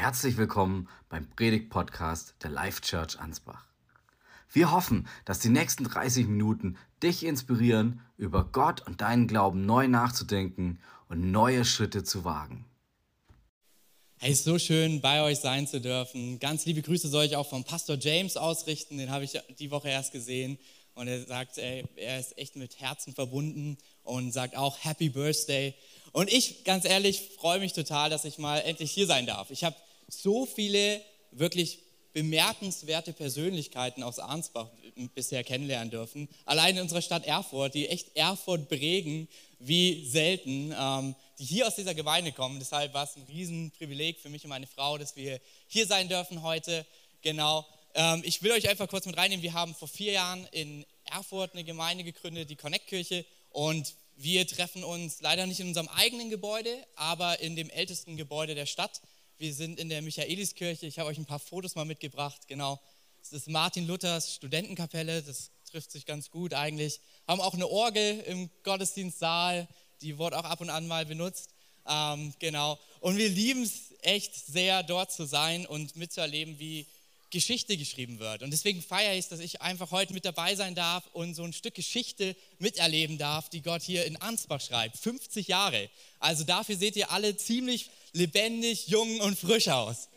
Herzlich willkommen beim Predigt-Podcast der Life Church Ansbach. Wir hoffen, dass die nächsten 30 Minuten dich inspirieren, über Gott und deinen Glauben neu nachzudenken und neue Schritte zu wagen. Hey, so schön, bei euch sein zu dürfen. Ganz liebe Grüße soll ich auch vom Pastor James ausrichten. Den habe ich die Woche erst gesehen. Und er sagt, ey, er ist echt mit Herzen verbunden und sagt auch Happy Birthday. Und ich, ganz ehrlich, freue mich total, dass ich mal endlich hier sein darf. Ich habe so viele wirklich bemerkenswerte Persönlichkeiten aus Arnsbach bisher kennenlernen dürfen. Allein in unserer Stadt Erfurt, die echt Erfurt prägen, wie selten, ähm, die hier aus dieser Gemeinde kommen. Deshalb war es ein Riesenprivileg für mich und meine Frau, dass wir hier sein dürfen heute. Genau. Ähm, ich will euch einfach kurz mit reinnehmen. Wir haben vor vier Jahren in Erfurt eine Gemeinde gegründet, die Connect-Kirche. Und wir treffen uns leider nicht in unserem eigenen Gebäude, aber in dem ältesten Gebäude der Stadt. Wir sind in der Michaeliskirche. Ich habe euch ein paar Fotos mal mitgebracht. Genau. Das ist Martin Luthers Studentenkapelle. Das trifft sich ganz gut eigentlich. Haben auch eine Orgel im Gottesdienstsaal. Die wurde auch ab und an mal benutzt. Ähm, genau. Und wir lieben es echt sehr, dort zu sein und mitzuerleben, wie Geschichte geschrieben wird. Und deswegen feiere ich es, dass ich einfach heute mit dabei sein darf und so ein Stück Geschichte miterleben darf, die Gott hier in Ansbach schreibt. 50 Jahre. Also dafür seht ihr alle ziemlich lebendig, jung und frisch aus.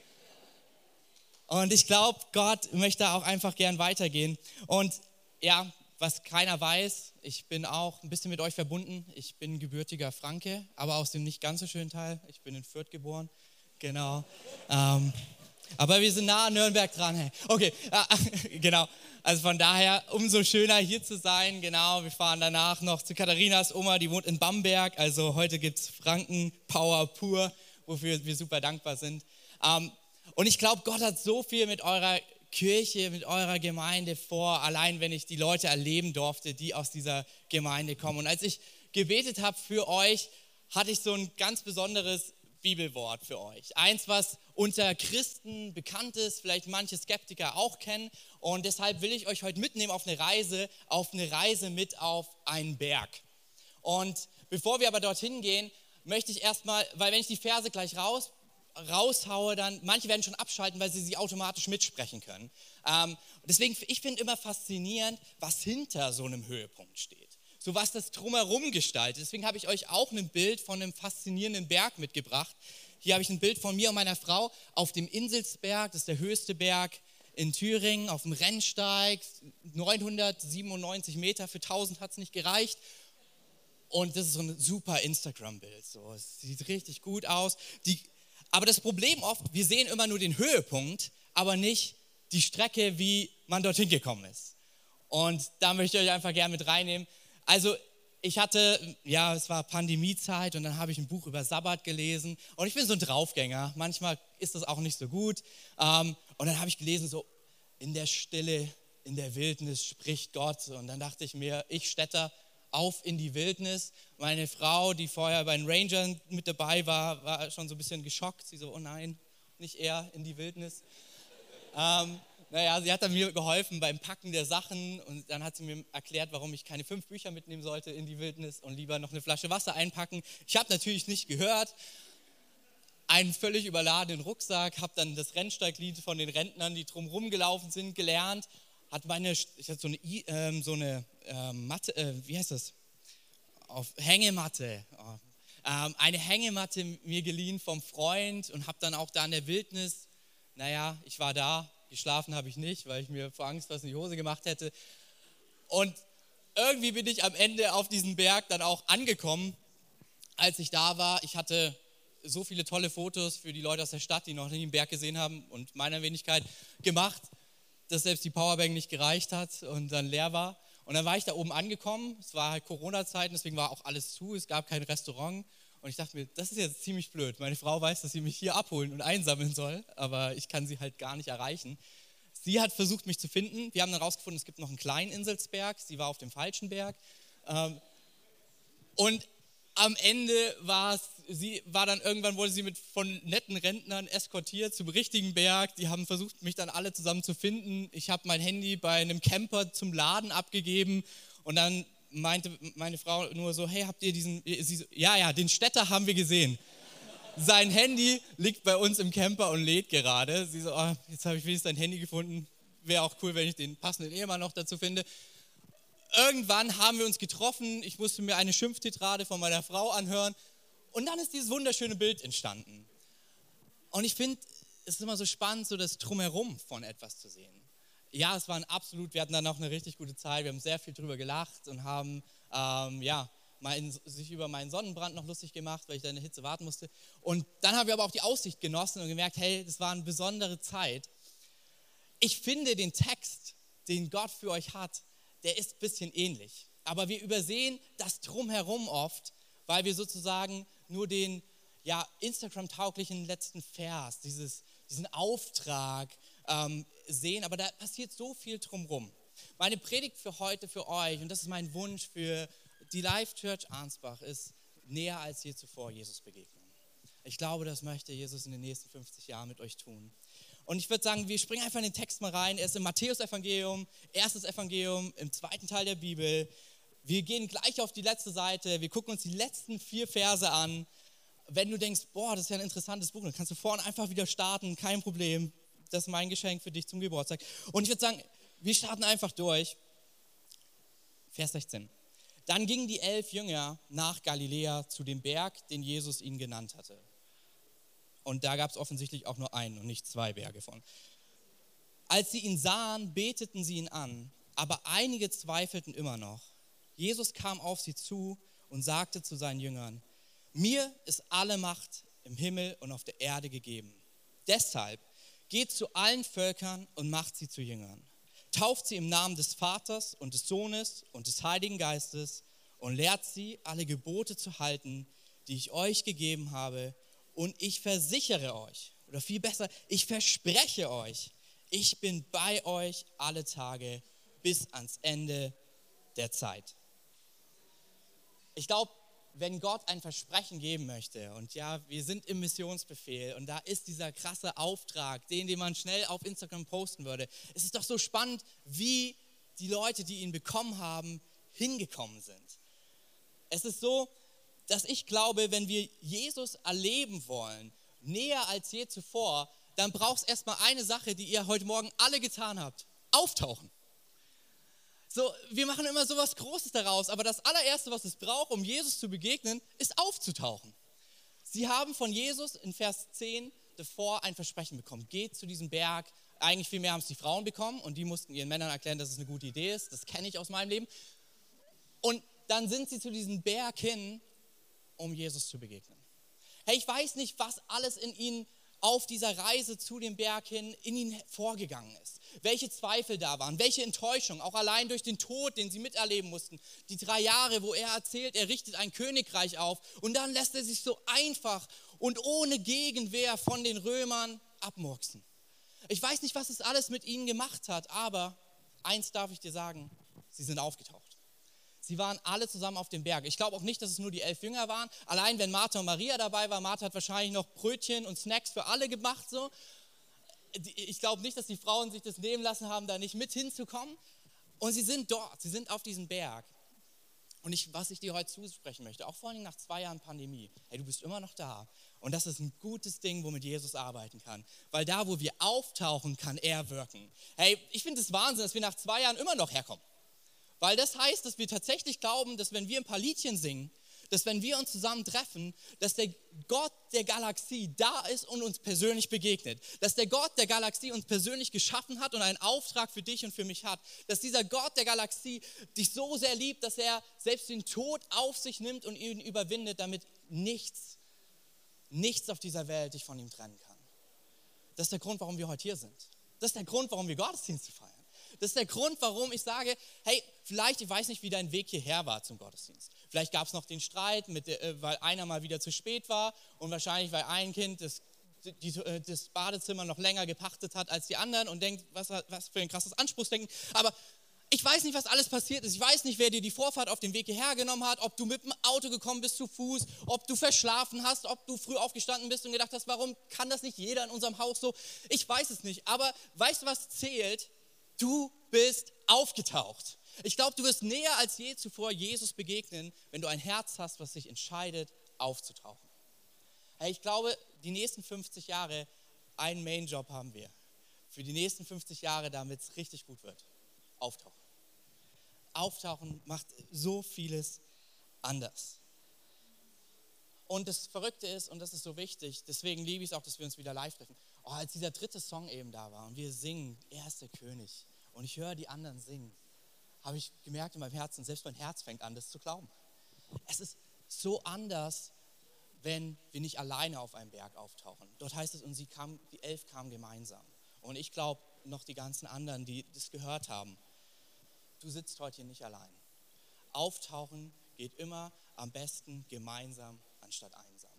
Und ich glaube, Gott möchte auch einfach gern weitergehen. Und ja, was keiner weiß, ich bin auch ein bisschen mit euch verbunden. Ich bin gebürtiger Franke, aber aus dem nicht ganz so schönen Teil. Ich bin in Fürth geboren. Genau. Ähm, aber wir sind nah an Nürnberg dran. Hey. Okay, genau. Also von daher umso schöner hier zu sein. Genau, wir fahren danach noch zu Katharinas Oma, die wohnt in Bamberg. Also heute gibt es Franken Power pur, wofür wir super dankbar sind. Ähm, und ich glaube, Gott hat so viel mit eurer Kirche, mit eurer Gemeinde vor, allein wenn ich die Leute erleben durfte, die aus dieser Gemeinde kommen. Und als ich gebetet habe für euch, hatte ich so ein ganz besonderes Bibelwort für euch. Eins, was unter Christen bekannt ist, vielleicht manche Skeptiker auch kennen. Und deshalb will ich euch heute mitnehmen auf eine Reise, auf eine Reise mit auf einen Berg. Und bevor wir aber dorthin gehen, möchte ich erstmal, weil wenn ich die Verse gleich raus, raushaue, dann manche werden schon abschalten, weil sie sie automatisch mitsprechen können. Ähm, deswegen, ich finde immer faszinierend, was hinter so einem Höhepunkt steht so was das drumherum gestaltet. Deswegen habe ich euch auch ein Bild von einem faszinierenden Berg mitgebracht. Hier habe ich ein Bild von mir und meiner Frau auf dem Inselsberg, das ist der höchste Berg in Thüringen, auf dem Rennsteig, 997 Meter, für 1000 hat es nicht gereicht. Und das ist so ein super Instagram-Bild. So, es sieht richtig gut aus. Die, aber das Problem oft, wir sehen immer nur den Höhepunkt, aber nicht die Strecke, wie man dorthin gekommen ist. Und da möchte ich euch einfach gerne mit reinnehmen. Also ich hatte, ja, es war Pandemiezeit und dann habe ich ein Buch über Sabbat gelesen und ich bin so ein Draufgänger. Manchmal ist das auch nicht so gut. Ähm, und dann habe ich gelesen, so in der Stille, in der Wildnis spricht Gott. Und dann dachte ich mir, ich Städter, auf in die Wildnis. Meine Frau, die vorher bei den Rangern mit dabei war, war schon so ein bisschen geschockt. Sie so, oh nein, nicht er in die Wildnis. Ähm, naja, sie hat dann mir geholfen beim Packen der Sachen und dann hat sie mir erklärt, warum ich keine fünf Bücher mitnehmen sollte in die Wildnis und lieber noch eine Flasche Wasser einpacken. Ich habe natürlich nicht gehört. Einen völlig überladenen Rucksack, habe dann das Rennsteiglied von den Rentnern, die drumherum gelaufen sind, gelernt. Hat meine, ich hatte so eine, ähm, so eine ähm, Matte, äh, wie heißt das? Auf Hängematte. Oh. Ähm, eine Hängematte mir geliehen vom Freund und habe dann auch da in der Wildnis, naja, ich war da, Geschlafen habe ich nicht, weil ich mir vor Angst was in die Hose gemacht hätte. Und irgendwie bin ich am Ende auf diesem Berg dann auch angekommen, als ich da war. Ich hatte so viele tolle Fotos für die Leute aus der Stadt, die noch nie den Berg gesehen haben und meiner Wenigkeit gemacht, dass selbst die Powerbank nicht gereicht hat und dann leer war. Und dann war ich da oben angekommen. Es war halt Corona-Zeiten, deswegen war auch alles zu. Es gab kein Restaurant. Und ich dachte mir, das ist jetzt ziemlich blöd. Meine Frau weiß, dass sie mich hier abholen und einsammeln soll, aber ich kann sie halt gar nicht erreichen. Sie hat versucht, mich zu finden. Wir haben dann herausgefunden, es gibt noch einen kleinen Inselsberg. Sie war auf dem falschen Berg. Ähm, und am Ende war es, sie war dann irgendwann, wurde sie mit von netten Rentnern eskortiert zum richtigen Berg. Die haben versucht, mich dann alle zusammen zu finden. Ich habe mein Handy bei einem Camper zum Laden abgegeben und dann meinte meine Frau nur so, hey, habt ihr diesen, so, ja, ja, den Städter haben wir gesehen. sein Handy liegt bei uns im Camper und lädt gerade. Sie so, oh, jetzt habe ich wenigstens ein Handy gefunden. Wäre auch cool, wenn ich den passenden Ehemann noch dazu finde. Irgendwann haben wir uns getroffen. Ich musste mir eine Schimpftetrade von meiner Frau anhören. Und dann ist dieses wunderschöne Bild entstanden. Und ich finde, es ist immer so spannend, so das Drumherum von etwas zu sehen. Ja, es war ein absolut, wir hatten dann auch eine richtig gute Zeit. Wir haben sehr viel drüber gelacht und haben, ähm, ja, mein, sich über meinen Sonnenbrand noch lustig gemacht, weil ich da in der Hitze warten musste. Und dann haben wir aber auch die Aussicht genossen und gemerkt, hey, das war eine besondere Zeit. Ich finde den Text, den Gott für euch hat, der ist ein bisschen ähnlich. Aber wir übersehen das drumherum oft, weil wir sozusagen nur den ja, Instagram-tauglichen letzten Vers, dieses, diesen Auftrag ähm, sehen. Aber da passiert so viel drumherum. Meine Predigt für heute, für euch, und das ist mein Wunsch für die Life Church Arnsbach ist näher als je zuvor Jesus begegnen. Ich glaube, das möchte Jesus in den nächsten 50 Jahren mit euch tun. Und ich würde sagen, wir springen einfach in den Text mal rein. Er ist im Matthäus-Evangelium, erstes Evangelium, im zweiten Teil der Bibel. Wir gehen gleich auf die letzte Seite. Wir gucken uns die letzten vier Verse an. Wenn du denkst, boah, das ist ja ein interessantes Buch, dann kannst du vorne einfach wieder starten, kein Problem. Das ist mein Geschenk für dich zum Geburtstag. Und ich würde sagen, wir starten einfach durch. Vers 16. Dann gingen die elf Jünger nach Galiläa zu dem Berg, den Jesus ihnen genannt hatte. Und da gab es offensichtlich auch nur einen und nicht zwei Berge von. Als sie ihn sahen, beteten sie ihn an, aber einige zweifelten immer noch. Jesus kam auf sie zu und sagte zu seinen Jüngern, mir ist alle Macht im Himmel und auf der Erde gegeben. Deshalb geht zu allen Völkern und macht sie zu Jüngern tauft sie im Namen des Vaters und des Sohnes und des Heiligen Geistes und lehrt sie, alle Gebote zu halten, die ich euch gegeben habe. Und ich versichere euch, oder viel besser, ich verspreche euch, ich bin bei euch alle Tage bis ans Ende der Zeit. Ich glaube, wenn Gott ein Versprechen geben möchte, und ja, wir sind im Missionsbefehl und da ist dieser krasse Auftrag, den, den man schnell auf Instagram posten würde, es ist doch so spannend, wie die Leute, die ihn bekommen haben, hingekommen sind. Es ist so, dass ich glaube, wenn wir Jesus erleben wollen, näher als je zuvor, dann braucht es erstmal eine Sache, die ihr heute Morgen alle getan habt. Auftauchen. So, wir machen immer so was Großes daraus, aber das allererste, was es braucht, um Jesus zu begegnen, ist aufzutauchen. Sie haben von Jesus in Vers 10 davor ein Versprechen bekommen. Geht zu diesem Berg. Eigentlich viel mehr haben es die Frauen bekommen und die mussten ihren Männern erklären, dass es eine gute Idee ist. Das kenne ich aus meinem Leben. Und dann sind sie zu diesem Berg hin, um Jesus zu begegnen. Hey, ich weiß nicht, was alles in ihnen auf dieser Reise zu dem Berg hin in ihnen vorgegangen ist welche Zweifel da waren, welche Enttäuschung, auch allein durch den Tod, den sie miterleben mussten. Die drei Jahre, wo er erzählt, er richtet ein Königreich auf und dann lässt er sich so einfach und ohne Gegenwehr von den Römern abmurksen. Ich weiß nicht, was es alles mit ihnen gemacht hat, aber eins darf ich dir sagen, sie sind aufgetaucht. Sie waren alle zusammen auf dem Berg. Ich glaube auch nicht, dass es nur die elf Jünger waren. Allein wenn Martha und Maria dabei waren, Martha hat wahrscheinlich noch Brötchen und Snacks für alle gemacht. So ich glaube nicht, dass die Frauen sich das nehmen lassen haben, da nicht mit hinzukommen. Und sie sind dort, sie sind auf diesem Berg. Und ich, was ich dir heute zusprechen möchte, auch vor allem nach zwei Jahren Pandemie, hey, du bist immer noch da. Und das ist ein gutes Ding, womit Jesus arbeiten kann. Weil da, wo wir auftauchen, kann er wirken. Hey, ich finde es Wahnsinn, dass wir nach zwei Jahren immer noch herkommen. Weil das heißt, dass wir tatsächlich glauben, dass wenn wir ein paar Liedchen singen, dass wenn wir uns zusammen treffen, dass der Gott der Galaxie da ist und uns persönlich begegnet. Dass der Gott der Galaxie uns persönlich geschaffen hat und einen Auftrag für dich und für mich hat. Dass dieser Gott der Galaxie dich so sehr liebt, dass er selbst den Tod auf sich nimmt und ihn überwindet, damit nichts, nichts auf dieser Welt dich von ihm trennen kann. Das ist der Grund, warum wir heute hier sind. Das ist der Grund, warum wir Gottesdienste feiern. Das ist der Grund, warum ich sage, hey, vielleicht, ich weiß nicht, wie dein Weg hierher war zum Gottesdienst. Vielleicht gab es noch den Streit, mit, äh, weil einer mal wieder zu spät war und wahrscheinlich, weil ein Kind das, die, äh, das Badezimmer noch länger gepachtet hat als die anderen und denkt, was, was für ein krasses Anspruchsdenken. Aber ich weiß nicht, was alles passiert ist. Ich weiß nicht, wer dir die Vorfahrt auf dem Weg hierher genommen hat, ob du mit dem Auto gekommen bist zu Fuß, ob du verschlafen hast, ob du früh aufgestanden bist und gedacht hast, warum kann das nicht jeder in unserem Haus so? Ich weiß es nicht. Aber weißt du, was zählt? Du bist aufgetaucht. Ich glaube, du wirst näher als je zuvor Jesus begegnen, wenn du ein Herz hast, was sich entscheidet, aufzutauchen. Ich glaube, die nächsten 50 Jahre, einen Main-Job haben wir. Für die nächsten 50 Jahre, damit es richtig gut wird. Auftauchen. Auftauchen macht so vieles anders. Und das Verrückte ist, und das ist so wichtig, deswegen liebe ich es auch, dass wir uns wieder live treffen. Oh, als dieser dritte Song eben da war und wir singen, er ist der König, und ich höre die anderen singen, habe ich gemerkt in meinem Herzen, selbst mein Herz fängt an, das zu glauben. Es ist so anders, wenn wir nicht alleine auf einem Berg auftauchen. Dort heißt es, und sie kamen, die elf kamen gemeinsam. Und ich glaube, noch die ganzen anderen, die das gehört haben, du sitzt heute hier nicht allein. Auftauchen geht immer am besten gemeinsam anstatt einsam.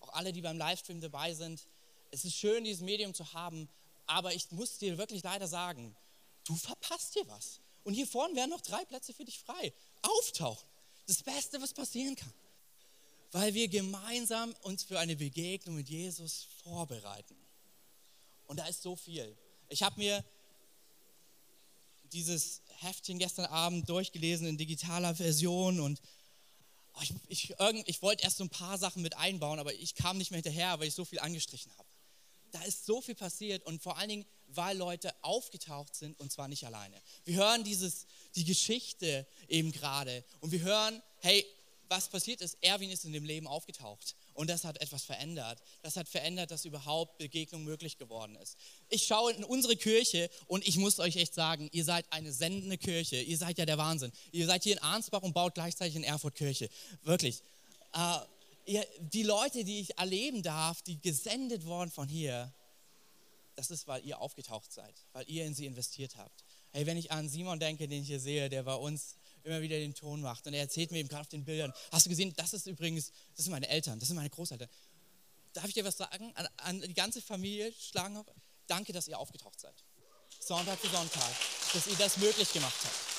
Auch alle, die beim Livestream dabei sind, es ist schön, dieses Medium zu haben, aber ich muss dir wirklich leider sagen, du verpasst dir was. Und hier vorne wären noch drei Plätze für dich frei. Auftauchen. Das Beste, was passieren kann. Weil wir gemeinsam uns für eine Begegnung mit Jesus vorbereiten. Und da ist so viel. Ich habe mir dieses Heftchen gestern Abend durchgelesen in digitaler Version und ich, ich, ich wollte erst so ein paar Sachen mit einbauen, aber ich kam nicht mehr hinterher, weil ich so viel angestrichen habe. Da ist so viel passiert und vor allen Dingen, weil Leute aufgetaucht sind und zwar nicht alleine. Wir hören dieses, die Geschichte eben gerade und wir hören, hey, was passiert ist, Erwin ist in dem Leben aufgetaucht. Und das hat etwas verändert. Das hat verändert, dass überhaupt Begegnung möglich geworden ist. Ich schaue in unsere Kirche und ich muss euch echt sagen, ihr seid eine sendende Kirche. Ihr seid ja der Wahnsinn. Ihr seid hier in Arnsbach und baut gleichzeitig in Erfurt Kirche. Wirklich. Äh, die Leute, die ich erleben darf, die gesendet worden von hier, das ist, weil ihr aufgetaucht seid, weil ihr in sie investiert habt. Hey, wenn ich an Simon denke, den ich hier sehe, der bei uns immer wieder den Ton macht. Und er erzählt mir eben gerade auf den Bildern, hast du gesehen, das ist übrigens, das sind meine Eltern, das sind meine Großeltern. Darf ich dir was sagen? An, an die ganze Familie schlagen auf. Danke, dass ihr aufgetaucht seid. Sonntag für Sonntag, dass ihr das möglich gemacht habt.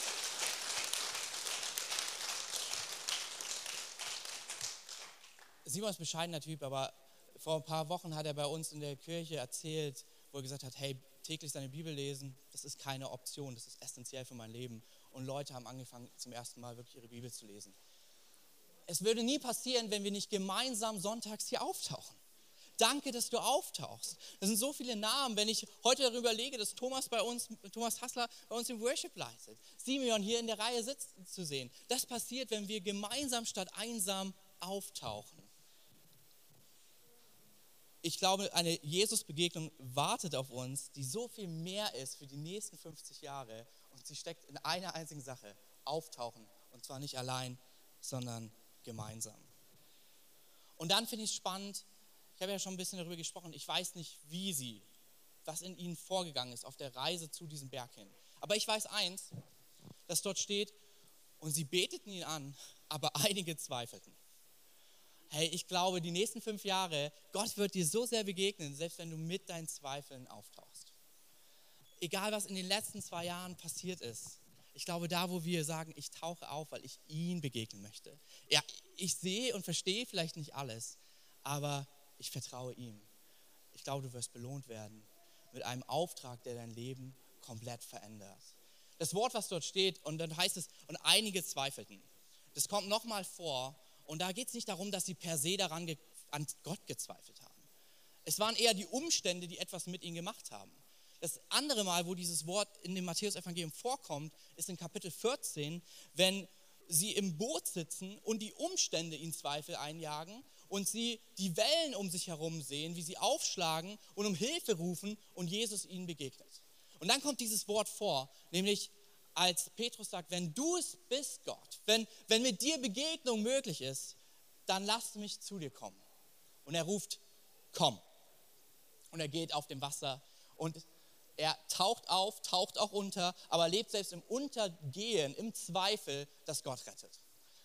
Simon ist ein bescheidener Typ, aber vor ein paar Wochen hat er bei uns in der Kirche erzählt, wo er gesagt hat, hey, täglich seine Bibel lesen, das ist keine Option, das ist essentiell für mein Leben und Leute haben angefangen, zum ersten Mal wirklich ihre Bibel zu lesen. Es würde nie passieren, wenn wir nicht gemeinsam sonntags hier auftauchen. Danke, dass du auftauchst. Das sind so viele Namen, wenn ich heute darüber lege, dass Thomas bei uns, Thomas Hassler bei uns im Worship leitet, Simeon hier in der Reihe sitzt zu sehen. Das passiert, wenn wir gemeinsam statt einsam auftauchen. Ich glaube, eine Jesus-Begegnung wartet auf uns, die so viel mehr ist für die nächsten 50 Jahre und sie steckt in einer einzigen Sache, auftauchen. Und zwar nicht allein, sondern gemeinsam. Und dann finde ich es spannend, ich habe ja schon ein bisschen darüber gesprochen, ich weiß nicht, wie sie, was in ihnen vorgegangen ist auf der Reise zu diesem Berg hin. Aber ich weiß eins, dass dort steht, und sie beteten ihn an, aber einige zweifelten. Hey, ich glaube, die nächsten fünf Jahre, Gott wird dir so sehr begegnen, selbst wenn du mit deinen Zweifeln auftauchst egal was in den letzten zwei Jahren passiert ist, ich glaube, da, wo wir sagen, ich tauche auf, weil ich ihn begegnen möchte. Ja, ich sehe und verstehe vielleicht nicht alles, aber ich vertraue ihm. Ich glaube, du wirst belohnt werden mit einem Auftrag, der dein Leben komplett verändert. Das Wort, was dort steht, und dann heißt es, und einige zweifelten. Das kommt nochmal vor, und da geht es nicht darum, dass sie per se daran an Gott gezweifelt haben. Es waren eher die Umstände, die etwas mit ihnen gemacht haben. Das andere Mal, wo dieses Wort in dem Matthäus-Evangelium vorkommt, ist in Kapitel 14, wenn sie im Boot sitzen und die Umstände ihnen Zweifel einjagen und sie die Wellen um sich herum sehen, wie sie aufschlagen und um Hilfe rufen und Jesus ihnen begegnet. Und dann kommt dieses Wort vor, nämlich als Petrus sagt, wenn du es bist, Gott, wenn, wenn mit dir Begegnung möglich ist, dann lass mich zu dir kommen. Und er ruft, komm. Und er geht auf dem Wasser und er taucht auf, taucht auch unter, aber lebt selbst im Untergehen, im Zweifel, dass Gott rettet.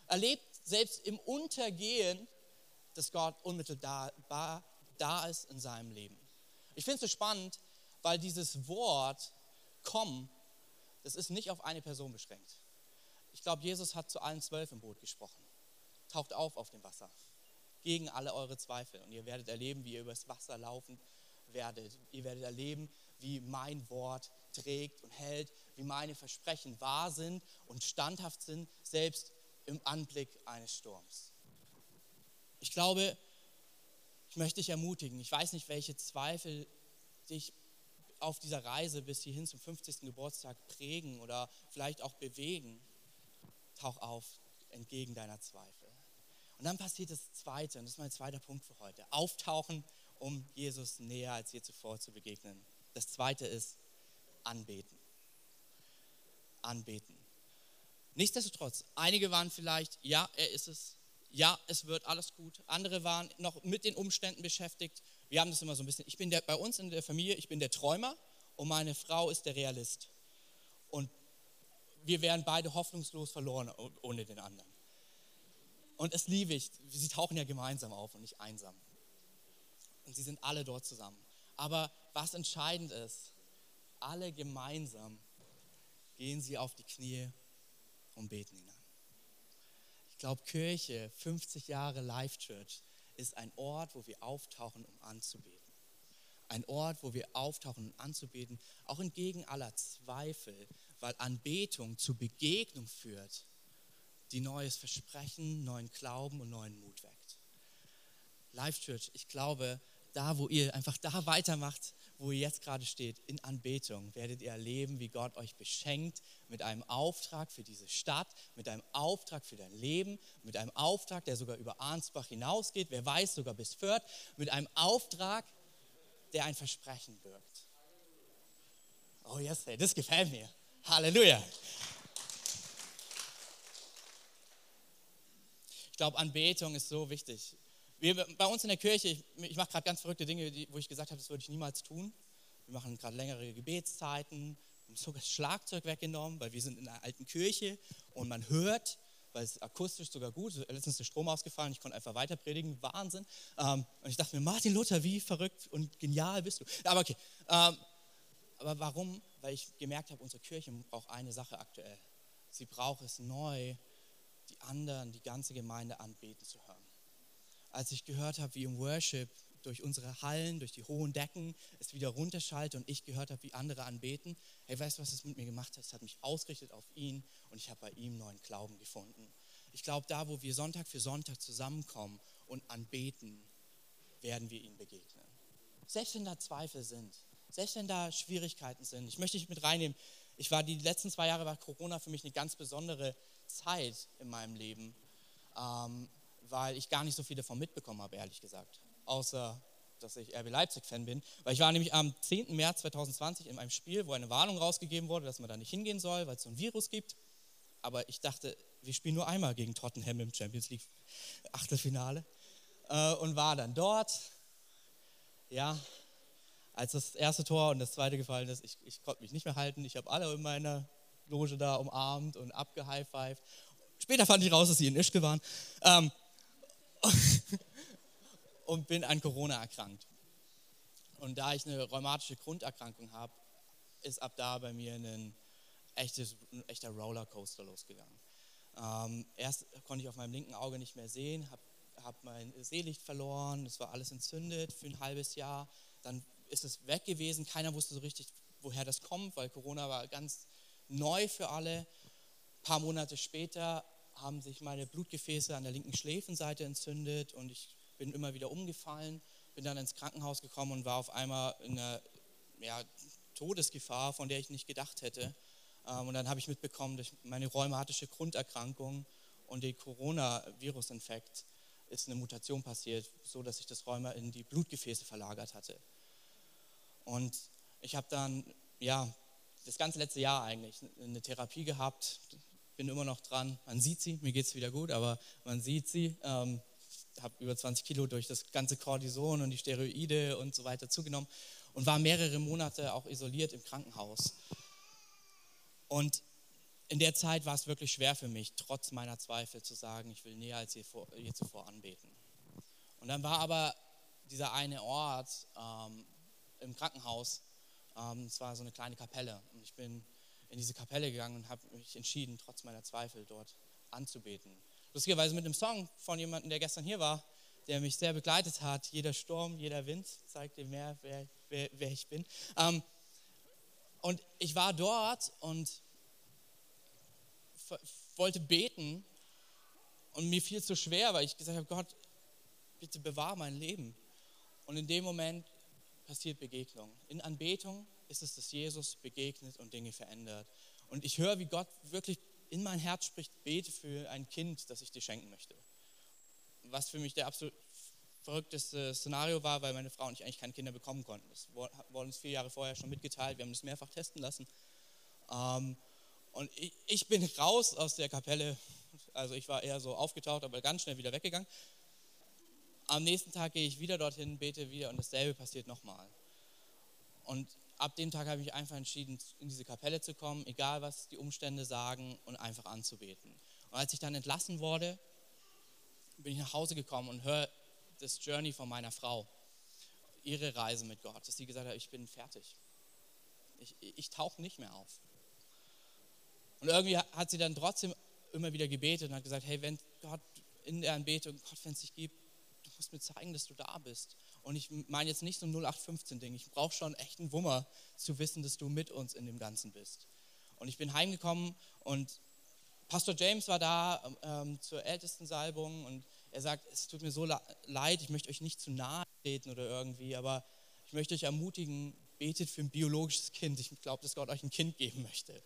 Er lebt selbst im Untergehen, dass Gott unmittelbar da ist in seinem Leben. Ich finde es so spannend, weil dieses Wort komm, das ist nicht auf eine Person beschränkt. Ich glaube, Jesus hat zu allen zwölf im Boot gesprochen. Taucht auf auf dem Wasser, gegen alle eure Zweifel. Und ihr werdet erleben, wie ihr übers Wasser laufen werdet. Ihr werdet erleben, wie mein Wort trägt und hält, wie meine Versprechen wahr sind und standhaft sind, selbst im Anblick eines Sturms. Ich glaube, ich möchte dich ermutigen. Ich weiß nicht, welche Zweifel dich auf dieser Reise bis hierhin zum 50. Geburtstag prägen oder vielleicht auch bewegen. Tauch auf entgegen deiner Zweifel. Und dann passiert das Zweite, und das ist mein zweiter Punkt für heute. Auftauchen, um Jesus näher als je zuvor zu begegnen. Das Zweite ist anbeten. Anbeten. Nichtsdestotrotz, einige waren vielleicht, ja, er ist es, ja, es wird alles gut. Andere waren noch mit den Umständen beschäftigt. Wir haben das immer so ein bisschen, ich bin der, bei uns in der Familie, ich bin der Träumer und meine Frau ist der Realist. Und wir wären beide hoffnungslos verloren ohne den anderen. Und es liebe ich, sie tauchen ja gemeinsam auf und nicht einsam. Und sie sind alle dort zusammen. Aber was entscheidend ist, alle gemeinsam gehen sie auf die Knie und beten ihn an. Ich glaube, Kirche, 50 Jahre Life Church, ist ein Ort, wo wir auftauchen, um anzubeten. Ein Ort, wo wir auftauchen, um anzubeten, auch entgegen aller Zweifel, weil Anbetung zu Begegnung führt, die neues Versprechen, neuen Glauben und neuen Mut weckt. Life Church, ich glaube, da, wo ihr einfach da weitermacht, wo ihr jetzt gerade steht, in Anbetung, werdet ihr erleben, wie Gott euch beschenkt mit einem Auftrag für diese Stadt, mit einem Auftrag für dein Leben, mit einem Auftrag, der sogar über Arnsbach hinausgeht, wer weiß, sogar bis Fürth, mit einem Auftrag, der ein Versprechen birgt. Oh yes, hey, das gefällt mir. Halleluja. Ich glaube, Anbetung ist so wichtig. Wir, bei uns in der Kirche, ich, ich mache gerade ganz verrückte Dinge, die, wo ich gesagt habe, das würde ich niemals tun. Wir machen gerade längere Gebetszeiten, haben sogar das Schlagzeug weggenommen, weil wir sind in einer alten Kirche und man hört, weil es akustisch sogar gut ist. Letztens ist der Strom ausgefallen, ich konnte einfach weiter predigen, Wahnsinn. Ähm, und ich dachte mir, Martin Luther, wie verrückt und genial bist du. Aber okay. Ähm, aber warum? Weil ich gemerkt habe, unsere Kirche braucht eine Sache aktuell. Sie braucht es neu, die anderen, die ganze Gemeinde anbeten zu hören als ich gehört habe, wie im Worship durch unsere Hallen, durch die hohen Decken es wieder runterschallt und ich gehört habe, wie andere anbeten. Hey, weißt du, was es mit mir gemacht hat? Es hat mich ausgerichtet auf ihn und ich habe bei ihm neuen Glauben gefunden. Ich glaube, da, wo wir Sonntag für Sonntag zusammenkommen und anbeten, werden wir ihm begegnen. Selbst wenn da Zweifel sind, selbst wenn da Schwierigkeiten sind. Ich möchte dich mit reinnehmen. Ich war die letzten zwei Jahre war Corona für mich eine ganz besondere Zeit in meinem Leben. Ähm, weil ich gar nicht so viel davon mitbekommen habe, ehrlich gesagt. Außer, dass ich RB Leipzig-Fan bin. Weil ich war nämlich am 10. März 2020 in einem Spiel, wo eine Warnung rausgegeben wurde, dass man da nicht hingehen soll, weil es so ein Virus gibt. Aber ich dachte, wir spielen nur einmal gegen Tottenham im Champions League Achtelfinale. Äh, und war dann dort. Ja, als das erste Tor und das zweite gefallen ist, ich, ich konnte mich nicht mehr halten. Ich habe alle in meiner Loge da umarmt und abgehighfived. Später fand ich raus, dass sie in Ischke waren. Ähm, und bin an Corona erkrankt. Und da ich eine rheumatische Grunderkrankung habe, ist ab da bei mir ein, echtes, ein echter Rollercoaster losgegangen. Ähm, erst konnte ich auf meinem linken Auge nicht mehr sehen, habe hab mein Sehlicht verloren, es war alles entzündet für ein halbes Jahr. Dann ist es weg gewesen, keiner wusste so richtig, woher das kommt, weil Corona war ganz neu für alle. Ein paar Monate später haben sich meine Blutgefäße an der linken Schläfenseite entzündet und ich bin immer wieder umgefallen, bin dann ins Krankenhaus gekommen und war auf einmal in einer ja, Todesgefahr, von der ich nicht gedacht hätte. Ähm, und dann habe ich mitbekommen, durch meine rheumatische Grunderkrankung und den Corona-Virusinfekt ist eine Mutation passiert, so dass sich das Rheuma in die Blutgefäße verlagert hatte. Und ich habe dann, ja, das ganze letzte Jahr eigentlich eine Therapie gehabt, bin immer noch dran. Man sieht sie, mir geht es wieder gut, aber man sieht sie. Ähm, habe über 20 Kilo durch das ganze Cortison und die Steroide und so weiter zugenommen und war mehrere Monate auch isoliert im Krankenhaus. Und in der Zeit war es wirklich schwer für mich, trotz meiner Zweifel zu sagen, ich will näher als je, vor, je zuvor anbeten. Und dann war aber dieser eine Ort ähm, im Krankenhaus, ähm, es war so eine kleine Kapelle. Und ich bin in diese Kapelle gegangen und habe mich entschieden, trotz meiner Zweifel dort anzubeten. Lustigerweise mit einem Song von jemandem, der gestern hier war, der mich sehr begleitet hat. Jeder Sturm, jeder Wind zeigt dir mehr, wer, wer, wer ich bin. Ähm, und ich war dort und wollte beten und mir fiel es so schwer, weil ich gesagt habe, Gott, bitte bewahr mein Leben. Und in dem Moment passiert Begegnung. In Anbetung ist es, dass Jesus begegnet und Dinge verändert. Und ich höre, wie Gott wirklich in mein Herz spricht, bete für ein Kind, das ich dir schenken möchte. Was für mich der absolut verrückteste Szenario war, weil meine Frau und ich eigentlich keine Kinder bekommen konnten. Das wurde uns vier Jahre vorher schon mitgeteilt, wir haben das mehrfach testen lassen. Ähm, und ich, bin raus aus der Kapelle, also ich war eher so aufgetaucht, aber ganz schnell wieder weggegangen. Am nächsten Tag gehe ich wieder dorthin, bete wieder und dasselbe passiert nochmal. Und ab dem Tag habe ich einfach entschieden, in diese Kapelle zu kommen, egal was die Umstände sagen und einfach anzubeten. Und als ich dann entlassen wurde, bin ich nach Hause gekommen und höre das Journey von meiner Frau, ihre Reise mit Gott, dass sie gesagt hat, ich bin fertig. Ich, ich tauche nicht mehr auf. Und irgendwie hat sie dann trotzdem immer wieder gebetet und hat gesagt, hey, wenn Gott in der Anbetung, Gott, wenn es dich gibt, du musst mir zeigen, dass du da bist. Und ich meine jetzt nicht so ein 0815-Ding. Ich brauche schon echt einen Wummer zu wissen, dass du mit uns in dem Ganzen bist. Und ich bin heimgekommen und Pastor James war da ähm, zur ältesten Salbung und er sagt, es tut mir so leid, ich möchte euch nicht zu nahe treten oder irgendwie, aber ich möchte euch ermutigen, betet für ein biologisches Kind. Ich glaube, dass Gott euch ein Kind geben möchte.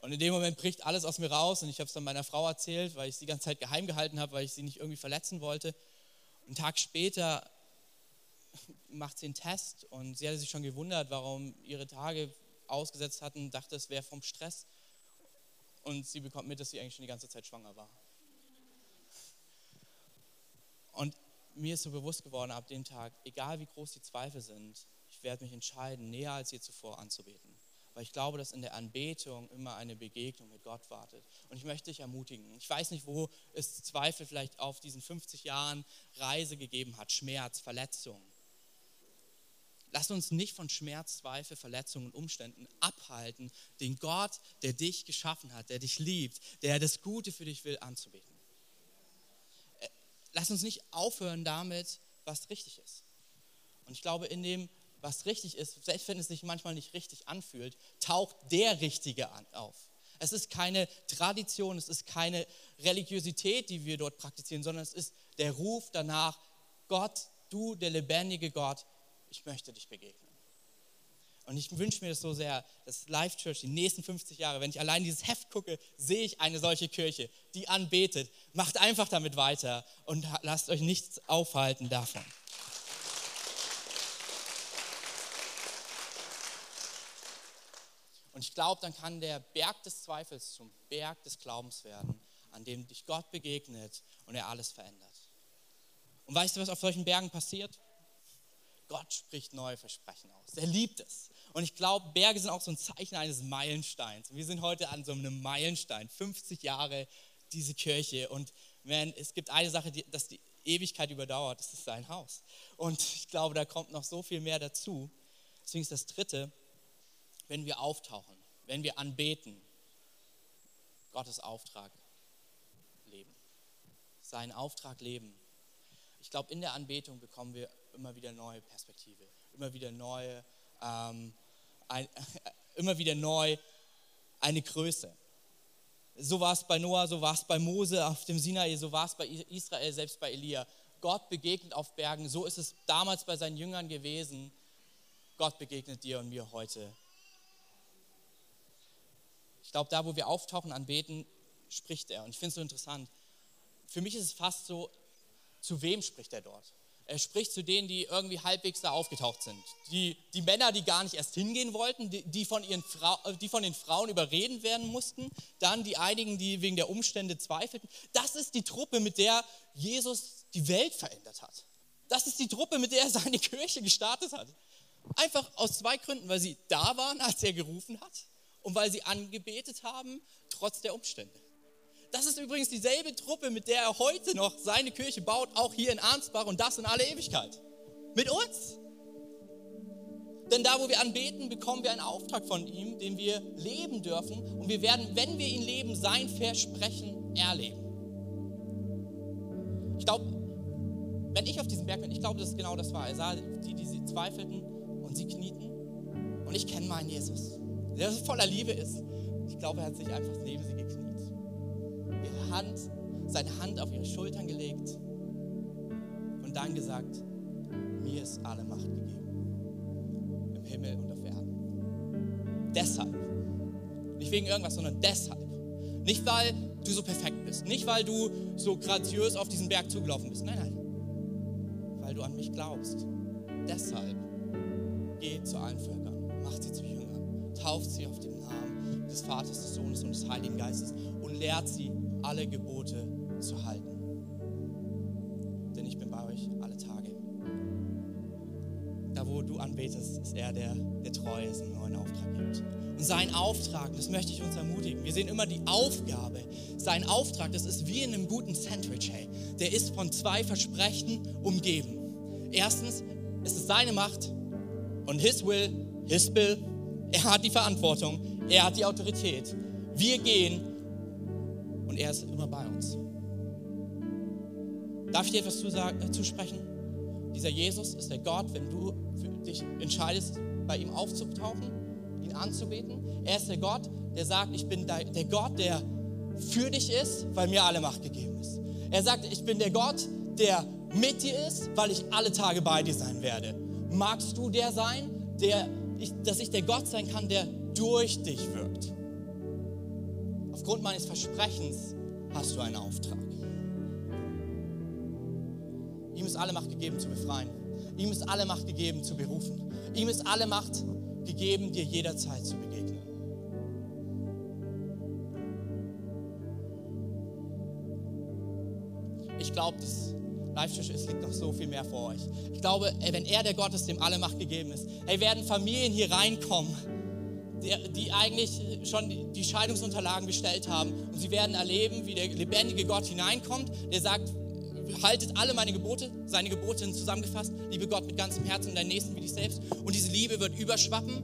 Und in dem Moment bricht alles aus mir raus und ich habe es dann meiner Frau erzählt, weil ich sie die ganze Zeit geheim gehalten habe, weil ich sie nicht irgendwie verletzen wollte. einen Tag später macht sie einen Test und sie hatte sich schon gewundert, warum ihre Tage ausgesetzt hatten, dachte, es wäre vom Stress. Und sie bekommt mit, dass sie eigentlich schon die ganze Zeit schwanger war. Und mir ist so bewusst geworden ab dem Tag, egal wie groß die Zweifel sind, ich werde mich entscheiden, näher als je zuvor anzubeten. Weil ich glaube, dass in der Anbetung immer eine Begegnung mit Gott wartet. Und ich möchte dich ermutigen. Ich weiß nicht, wo es Zweifel vielleicht auf diesen 50 Jahren Reise gegeben hat, Schmerz, Verletzung. Lass uns nicht von Schmerz, Zweifel, Verletzungen und Umständen abhalten, den Gott, der dich geschaffen hat, der dich liebt, der das Gute für dich will, anzubeten. Äh, lass uns nicht aufhören damit, was richtig ist. Und ich glaube, in dem, was richtig ist, selbst wenn es sich manchmal nicht richtig anfühlt, taucht der Richtige auf. Es ist keine Tradition, es ist keine Religiosität, die wir dort praktizieren, sondern es ist der Ruf danach, Gott, du, der lebendige Gott, ich möchte dich begegnen. Und ich wünsche mir das so sehr, dass Life Church die nächsten 50 Jahre, wenn ich allein dieses Heft gucke, sehe ich eine solche Kirche, die anbetet. Macht einfach damit weiter und lasst euch nichts aufhalten davon. Und ich glaube, dann kann der Berg des Zweifels zum Berg des Glaubens werden, an dem dich Gott begegnet und er alles verändert. Und weißt du, was auf solchen Bergen passiert? Gott spricht neue Versprechen aus. Er liebt es. Und ich glaube, Berge sind auch so ein Zeichen eines Meilensteins. Wir sind heute an so einem Meilenstein, 50 Jahre diese Kirche. Und man, es gibt eine Sache, die, dass die Ewigkeit überdauert, das ist sein Haus. Und ich glaube, da kommt noch so viel mehr dazu. Deswegen ist das Dritte, wenn wir auftauchen, wenn wir anbeten, Gottes Auftrag leben. Seinen Auftrag leben. Ich glaube, in der Anbetung bekommen wir immer wieder neue Perspektive, immer wieder neue, ähm, ein, immer wieder neu eine Größe. So war es bei Noah, so war es bei Mose auf dem Sinai, so war es bei Israel, selbst bei Elia. Gott begegnet auf Bergen, so ist es damals bei seinen Jüngern gewesen. Gott begegnet dir und mir heute. Ich glaube, da, wo wir auftauchen, anbeten, spricht er. Und ich finde es so interessant. Für mich ist es fast so, zu wem spricht er dort? Er spricht zu denen, die irgendwie halbwegs da aufgetaucht sind. Die, die Männer, die gar nicht erst hingehen wollten, die, die, von ihren Frau, die von den Frauen überreden werden mussten. Dann die einigen, die wegen der Umstände zweifelten. Das ist die Truppe, mit der Jesus die Welt verändert hat. Das ist die Truppe, mit der er seine Kirche gestartet hat. Einfach aus zwei Gründen, weil sie da waren, als er gerufen hat und weil sie angebetet haben, trotz der Umstände. Das ist übrigens dieselbe Truppe, mit der er heute noch seine Kirche baut, auch hier in Arnsbach und das in alle Ewigkeit. Mit uns. Denn da, wo wir anbeten, bekommen wir einen Auftrag von ihm, den wir leben dürfen. Und wir werden, wenn wir ihn leben, sein Versprechen erleben. Ich glaube, wenn ich auf diesem Berg bin, ich glaube, dass es genau das war. Er sah die, die sie zweifelten und sie knieten. Und ich kenne meinen Jesus, der voller Liebe ist. Ich glaube, er hat sich einfach neben sie gekniet Hand, seine Hand auf ihre Schultern gelegt und dann gesagt, mir ist alle Macht gegeben. Im Himmel und auf Erden. Deshalb. Nicht wegen irgendwas, sondern deshalb. Nicht, weil du so perfekt bist. Nicht, weil du so graziös auf diesen Berg zugelaufen bist. Nein, nein. Weil du an mich glaubst. Deshalb geh zu allen Völkern. Macht sie zu Jüngern. Tauft sie auf den Namen des Vaters, des Sohnes und des Heiligen Geistes und lehrt sie, alle Gebote zu halten. Denn ich bin bei euch alle Tage. Da, wo du anbetest, ist er, der, der treu ist und einen neuen Auftrag gibt. Und sein Auftrag, das möchte ich uns ermutigen. Wir sehen immer die Aufgabe. Sein Auftrag, das ist wie in einem guten Sandwich, hey. Der ist von zwei Versprechen umgeben. Erstens, es ist seine Macht und his will, his bill. Er hat die Verantwortung, er hat die Autorität. Wir gehen und er ist immer bei uns. Darf ich dir etwas äh, zusprechen? Dieser Jesus ist der Gott, wenn du dich entscheidest, bei ihm aufzutauchen, ihn anzubeten. Er ist der Gott, der sagt, ich bin der Gott, der für dich ist, weil mir alle Macht gegeben ist. Er sagt, ich bin der Gott, der mit dir ist, weil ich alle Tage bei dir sein werde. Magst du der sein, der ich, dass ich der Gott sein kann, der durch dich wirkt? Aufgrund meines Versprechens hast du einen Auftrag. Ihm ist alle Macht gegeben zu befreien. Ihm ist alle Macht gegeben zu berufen. Ihm ist alle Macht gegeben, dir jederzeit zu begegnen. Ich glaube, dass Live Church, es liegt noch so viel mehr vor euch. Ich glaube, wenn er der Gott ist, dem alle Macht gegeben ist, ey, werden Familien hier reinkommen, die, eigentlich schon die Scheidungsunterlagen gestellt haben und sie werden erleben, wie der lebendige Gott hineinkommt, der sagt, haltet alle meine Gebote, seine Gebote sind zusammengefasst, liebe Gott mit ganzem Herzen und deinen Nächsten wie dich selbst und diese Liebe wird überschwappen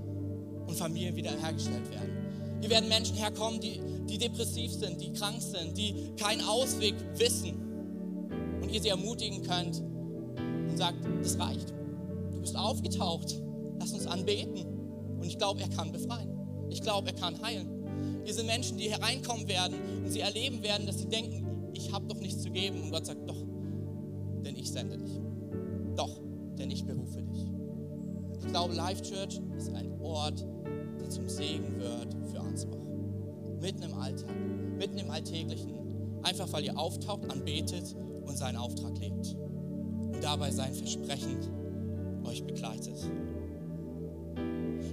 und Familien wieder hergestellt werden. Hier werden Menschen herkommen, die, die depressiv sind, die krank sind, die keinen Ausweg wissen und ihr sie ermutigen könnt und sagt, das reicht. Du bist aufgetaucht. Lass uns anbeten. Und ich glaube, er kann befreien. Ich glaube, er kann heilen. Sind Menschen, die hereinkommen werden und sie erleben werden, dass sie denken, ich habe doch nichts zu geben. Und Gott sagt, doch, denn ich sende dich. Doch, denn ich berufe dich. Ich glaube, Life Church ist ein Ort, der zum Segen wird für Ansbach. Mitten im Alltag, mitten im Alltäglichen. Einfach weil ihr auftaucht, anbetet und seinen Auftrag lebt. Und dabei sein Versprechen euch begleitet.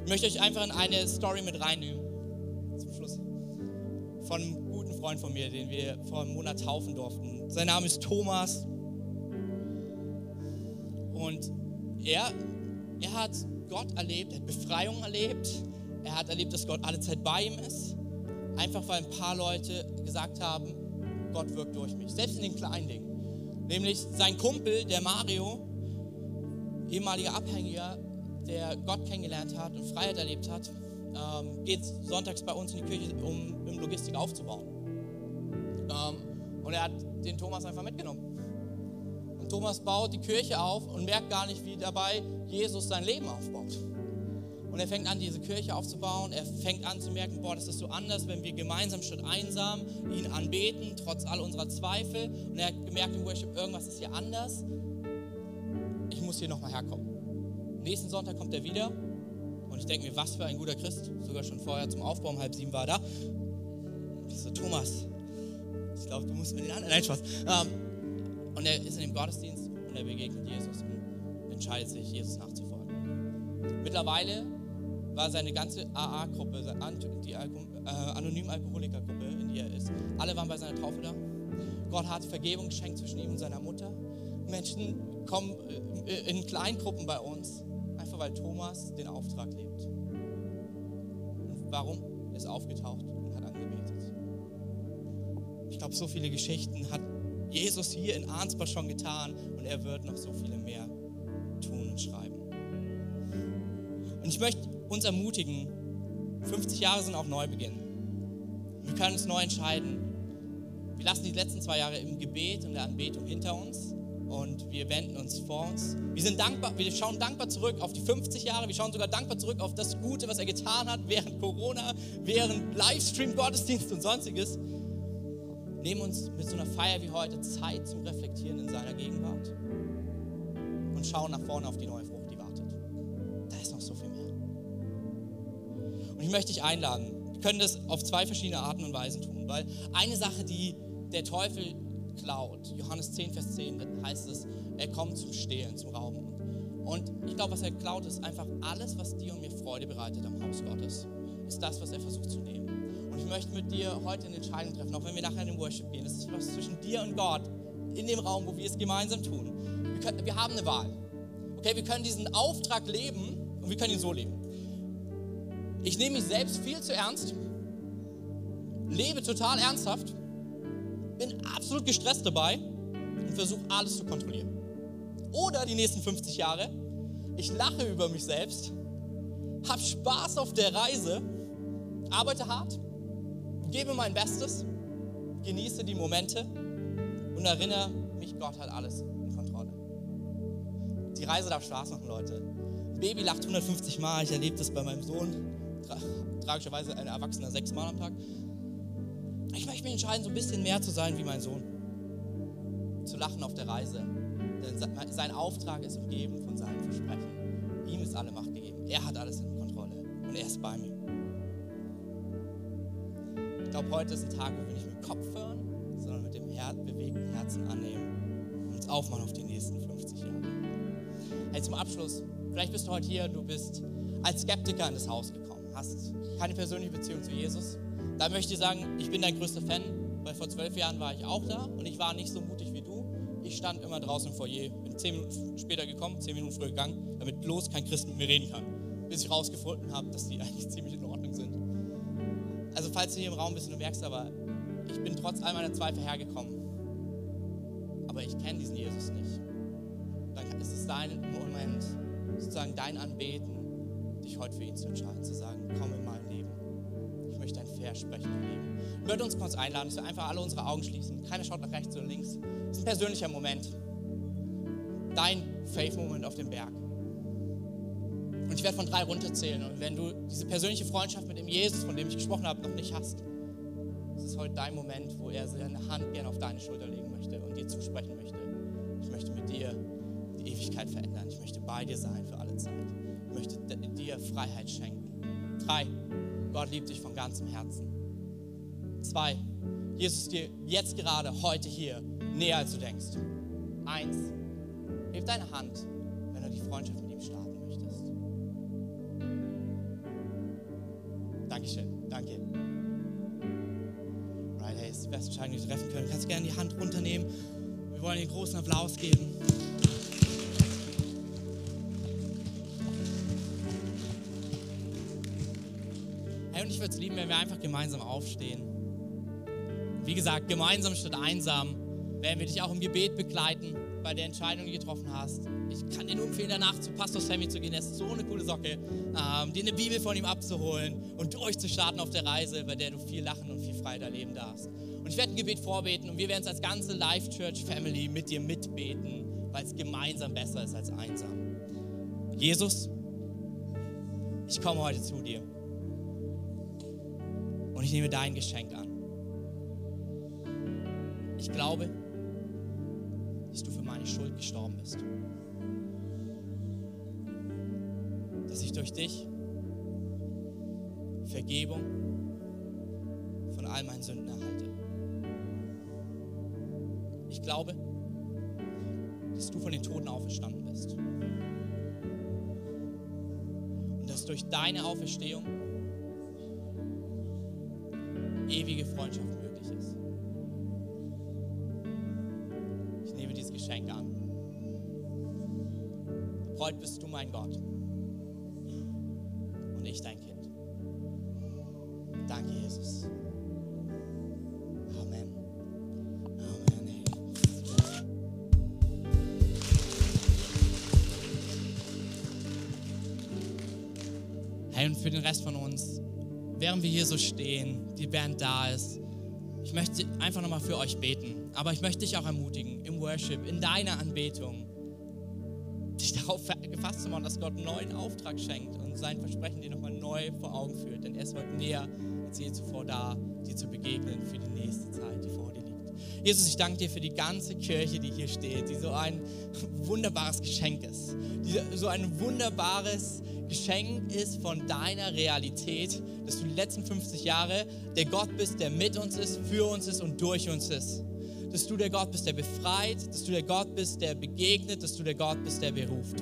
Ich möchte euch einfach in eine Story mit reinnehmen. Zum Schluss. Von einem guten Freund von mir, den wir vor einem Monat taufen durften. Sein Name ist Thomas. Und er, er hat Gott erlebt, er hat Befreiung erlebt. Er hat erlebt, dass Gott alle Zeit bei ihm ist. Einfach weil ein paar Leute gesagt haben, Gott wirkt durch mich. Selbst in den kleinen Dingen. Nämlich sein Kumpel, der Mario, ehemaliger Abhängiger, der Gott kennengelernt hat und Freiheit erlebt hat, ähm, geht sonntags bei uns in die Kirche, um im Logistik aufzubauen. Ähm, und er hat den Thomas einfach mitgenommen. Und Thomas baut die Kirche auf und merkt gar nicht, wie dabei Jesus sein Leben aufbaut. Und er fängt an, diese Kirche aufzubauen. Er fängt an zu merken, boah, das ist so anders, wenn wir gemeinsam statt einsam ihn anbeten, trotz all unserer Zweifel. Und er hat gemerkt im Worship, irgendwas ist hier anders. Ich muss hier nochmal herkommen. Nächsten Sonntag kommt er wieder. Und ich denke mir, was für ein guter Christ. Sogar schon vorher zum Aufbau um halb sieben war er da. Ich so, Thomas, ich glaube, du musst mit den anderen. Nein, Spaß. Ähm, und er ist in dem Gottesdienst und er begegnet Jesus und entscheidet sich, Jesus nachzufolgen. Mittlerweile war seine ganze AA-Gruppe, die äh, anonymen Alkoholikergruppe, in die er ist. Alle waren bei seiner Taufe da. Gott hat Vergebung geschenkt zwischen ihm und seiner Mutter. Menschen kommen äh, in Kleingruppen bei uns, einfach weil Thomas den Auftrag lebt. Und warum? Er ist aufgetaucht und hat angebetet. Ich glaube, so viele Geschichten hat Jesus hier in Arnsbach schon getan und er wird noch so viele mehr tun und schreiben. Und ich möchte uns ermutigen, 50 Jahre sind auch Neubeginn. Wir können uns neu entscheiden. Wir lassen die letzten zwei Jahre im Gebet und der Anbetung hinter uns und wir wenden uns vor uns. Wir sind dankbar, wir schauen dankbar zurück auf die 50 Jahre, wir schauen sogar dankbar zurück auf das Gute, was er getan hat während Corona, während Livestream, Gottesdienst und sonstiges. Nehmen uns mit so einer Feier wie heute Zeit zum Reflektieren in seiner Gegenwart und schauen nach vorne auf die neue Frucht, die wartet. Da ist noch so viel mehr. Und ich möchte dich einladen. Wir können das auf zwei verschiedene Arten und Weisen tun, weil eine Sache, die der Teufel klaut, Johannes 10, Vers 10, heißt es, er kommt zum Stehlen, zum Rauben. Und ich glaube, was er klaut, ist einfach alles, was dir und mir Freude bereitet am Haus Gottes. Ist das, was er versucht zu nehmen. Und ich möchte mit dir heute eine Entscheidung treffen, auch wenn wir nachher in den Worship gehen. Das ist was zwischen dir und Gott in dem Raum, wo wir es gemeinsam tun. Wir, können, wir haben eine Wahl. Okay, wir können diesen Auftrag leben und wir können ihn so leben. Ich nehme mich selbst viel zu ernst, lebe total ernsthaft, bin absolut gestresst dabei und versuche alles zu kontrollieren. Oder die nächsten 50 Jahre, ich lache über mich selbst, habe Spaß auf der Reise, arbeite hart, gebe mein Bestes, genieße die Momente und erinnere mich, Gott hat alles in Kontrolle. Die Reise darf Spaß machen, Leute. Baby lacht 150 Mal, ich erlebe das bei meinem Sohn, tra tragischerweise ein Erwachsener sechs Mal am Tag. Ich möchte mich entscheiden, so ein bisschen mehr zu sein wie mein Sohn. Zu lachen auf der Reise. Denn sein Auftrag ist umgeben von seinem Versprechen. Ihm ist alle Macht gegeben. Er hat alles in Kontrolle. Und er ist bei mir. Ich glaube, heute ist ein Tag, wo wir nicht mit dem Kopf hören, sondern mit dem Her bewegten Herzen annehmen und uns aufmachen auf die nächsten 50 Jahre. Hey, zum Abschluss, vielleicht bist du heute hier, du bist als Skeptiker in das Haus gekommen, hast keine persönliche Beziehung zu Jesus. Da möchte ich sagen, ich bin dein größter Fan, weil vor zwölf Jahren war ich auch da und ich war nicht so mutig wie du. Ich stand immer draußen im Foyer, bin zehn Minuten später gekommen, zehn Minuten früher gegangen, damit bloß kein Christ mit mir reden kann, bis ich rausgefunden habe, dass die eigentlich ziemlich in Ordnung sind. Also falls du hier im Raum bist und du merkst aber, ich bin trotz all meiner Zweifel hergekommen, aber ich kenne diesen Jesus nicht, dann ist es dein Moment, sozusagen dein Anbeten, dich heute für ihn zu entscheiden, zu sagen, komm in mein Leben möchte ein Versprechen erleben. Ich würde uns kurz einladen, dass wir einfach alle unsere Augen schließen. Keiner schaut nach rechts oder links. Das ist ein persönlicher Moment. Dein Faith-Moment auf dem Berg. Und ich werde von drei runterzählen. Und wenn du diese persönliche Freundschaft mit dem Jesus, von dem ich gesprochen habe, noch nicht hast, das ist heute dein Moment, wo er seine Hand gerne auf deine Schulter legen möchte und dir zusprechen möchte. Ich möchte mit dir die Ewigkeit verändern. Ich möchte bei dir sein für alle Zeit. Ich möchte dir Freiheit schenken. Drei. Gott liebt dich von ganzem Herzen. Zwei, Jesus ist dir jetzt gerade, heute hier, näher als du denkst. Eins, heb deine Hand, wenn du die Freundschaft mit ihm starten möchtest. Dankeschön, danke. Right, hey, ist die beste Entscheidung, die du treffen können. Du kannst gerne die Hand runternehmen. Wir wollen den großen Applaus geben. Und ich würde es lieben, wenn wir einfach gemeinsam aufstehen. Wie gesagt, gemeinsam statt einsam werden wir dich auch im Gebet begleiten bei der Entscheidung, die du getroffen hast. Ich kann dir nur empfehlen, danach zu Pastor Sammy zu gehen. Er ist so eine coole Socke. Ähm, dir eine Bibel von ihm abzuholen und durchzustarten auf der Reise, bei der du viel lachen und viel Freiheit erleben darfst. Und ich werde ein Gebet vorbeten und wir werden es als ganze Life Church Family mit dir mitbeten, weil es gemeinsam besser ist als einsam. Jesus, ich komme heute zu dir und ich nehme dein Geschenk an. Ich glaube, dass du für meine Schuld gestorben bist. Dass ich durch dich Vergebung von all meinen Sünden erhalte. Ich glaube, dass du von den Toten auferstanden bist. Und dass durch deine Auferstehung ewige Freundschaft möglich ist. Ich nehme dieses Geschenk an. Heute bist du mein Gott während wir hier so stehen, die Band da ist, ich möchte einfach nochmal für euch beten. Aber ich möchte dich auch ermutigen, im Worship, in deiner Anbetung, dich darauf gefasst zu machen, dass Gott einen neuen Auftrag schenkt und sein Versprechen dir nochmal neu vor Augen führt. Denn er ist heute näher als je zuvor da, dir zu begegnen für die nächste Zeit, die vor dir liegt. Jesus, ich danke dir für die ganze Kirche, die hier steht, die so ein wunderbares Geschenk ist, die so ein wunderbares Geschenk ist von deiner Realität, dass du die letzten 50 Jahre der Gott bist, der mit uns ist, für uns ist und durch uns ist. Dass du der Gott bist, der befreit, dass du der Gott bist, der begegnet, dass du der Gott bist, der beruft.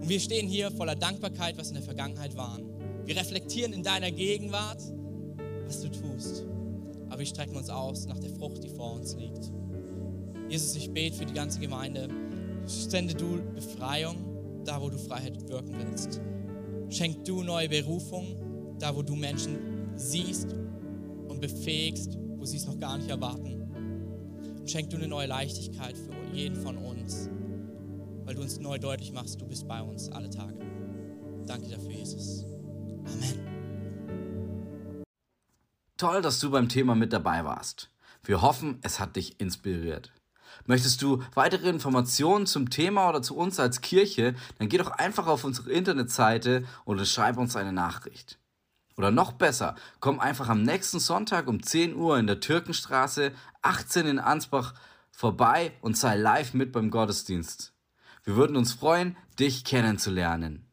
Und wir stehen hier voller Dankbarkeit, was in der Vergangenheit war. Wir reflektieren in deiner Gegenwart, was du tust. Aber wir strecken uns aus nach der Frucht, die vor uns liegt. Jesus, ich bete für die ganze Gemeinde. Sende du Befreiung da, wo du Freiheit wirken willst. Schenk du neue Berufung da, wo du Menschen siehst und befähigst, wo sie es noch gar nicht erwarten. Und schenk du eine neue Leichtigkeit für jeden von uns, weil du uns neu deutlich machst, du bist bei uns alle Tage. Danke dafür, Jesus. Amen. Toll, dass du beim Thema mit dabei warst. Wir hoffen, es hat dich inspiriert. Möchtest du weitere Informationen zum Thema oder zu uns als Kirche, dann geh doch einfach auf unsere Internetseite oder schreib uns eine Nachricht. Oder noch besser, komm einfach am nächsten Sonntag um 10 Uhr in der Türkenstraße 18 in Ansbach vorbei und sei live mit beim Gottesdienst. Wir würden uns freuen, dich kennenzulernen.